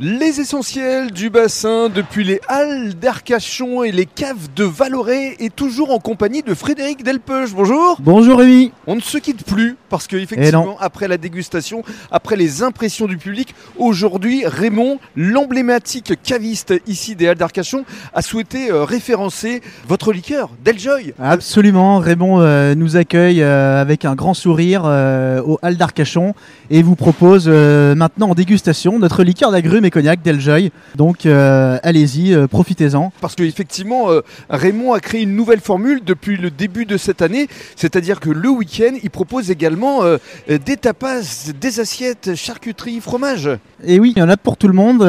Les essentiels du bassin depuis les halles d'Arcachon et les caves de Valoré et toujours en compagnie de Frédéric Delpeuche. Bonjour. Bonjour Rémi. On ne se quitte plus parce que effectivement après la dégustation, après les impressions du public, aujourd'hui Raymond, l'emblématique caviste ici des halles d'Arcachon, a souhaité euh, référencer votre liqueur Deljoy. Absolument, Raymond euh, nous accueille euh, avec un grand sourire aux halles d'Arcachon et vous propose maintenant en dégustation notre liqueur d'agrumes cognac Deljoy. Donc euh, allez-y, euh, profitez-en. Parce qu'effectivement, euh, Raymond a créé une nouvelle formule depuis le début de cette année, c'est-à-dire que le week-end, il propose également des tapas, des assiettes, charcuterie, fromage. Et oui, il y en a pour tout le monde,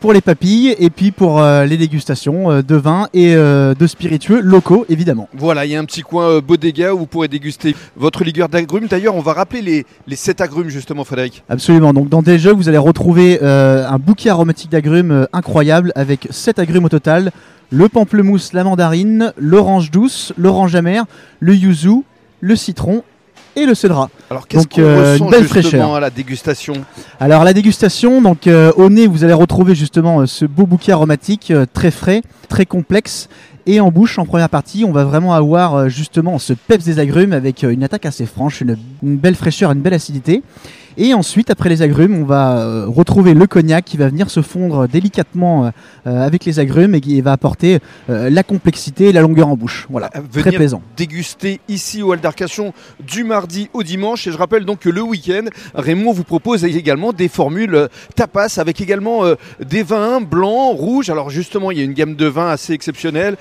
pour les papilles et puis pour les dégustations de vin et de spiritueux locaux, évidemment. Voilà, il y a un petit coin bodega où vous pourrez déguster votre liqueur d'agrumes. D'ailleurs, on va rappeler les, les 7 agrumes justement, Frédéric. Absolument. Donc dans Deljoy, vous allez retrouver un bouquet aromatique d'agrumes euh, incroyable avec 7 agrumes au total le pamplemousse, la mandarine, l'orange douce, l'orange amère, le yuzu, le citron et le cédra. Alors qu'est-ce qu'on euh, ressent belle fraîcheur à la dégustation Alors la dégustation, donc euh, au nez vous allez retrouver justement ce beau bouquet aromatique très frais, très complexe. Et en bouche, en première partie, on va vraiment avoir justement ce peps des agrumes avec une attaque assez franche, une belle fraîcheur, une belle acidité. Et ensuite, après les agrumes, on va euh, retrouver le cognac qui va venir se fondre délicatement euh, euh, avec les agrumes et qui va apporter la complexité et la longueur en bouche. Voilà, très plaisant. Déguster ici au Hall d'Arcachon du mardi au dimanche. Et je rappelle donc que le week-end, Raymond vous propose également des formules tapas avec également des vins blancs, rouges. Alors justement, il y a une gamme de vins assez exceptionnelle,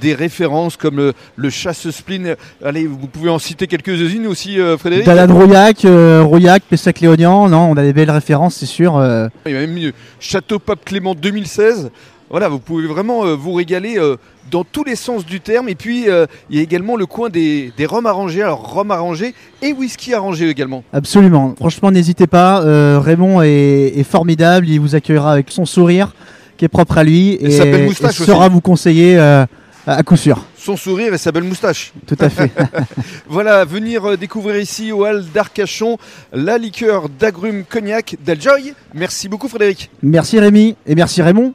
des références comme le, le chasse spleen. Allez, vous pouvez en citer quelques-unes aussi, Frédéric? Dalade Rouillac, Rouillac, Pessac Non, on a des belles références, c'est sûr. Euh. Il y a même Château Pape Clément 2016. Voilà, vous pouvez vraiment euh, vous régaler euh, dans tous les sens du terme. Et puis, il y a également le coin des, des rhums arrangés. Alors, rhum arrangé et whisky arrangé également. Absolument. Franchement, n'hésitez pas. Raymond est, formidable. Il vous accueillera avec son sourire qui est propre à lui. Et, et, saura vous conseiller à coup sûr. Son sourire et sa belle moustache. Tout à fait. voilà, venir euh, découvrir ici au hall d'Arcachon la liqueur d'agrumes cognac d'Aljoy. Merci beaucoup Frédéric. Merci Rémi et merci Raymond.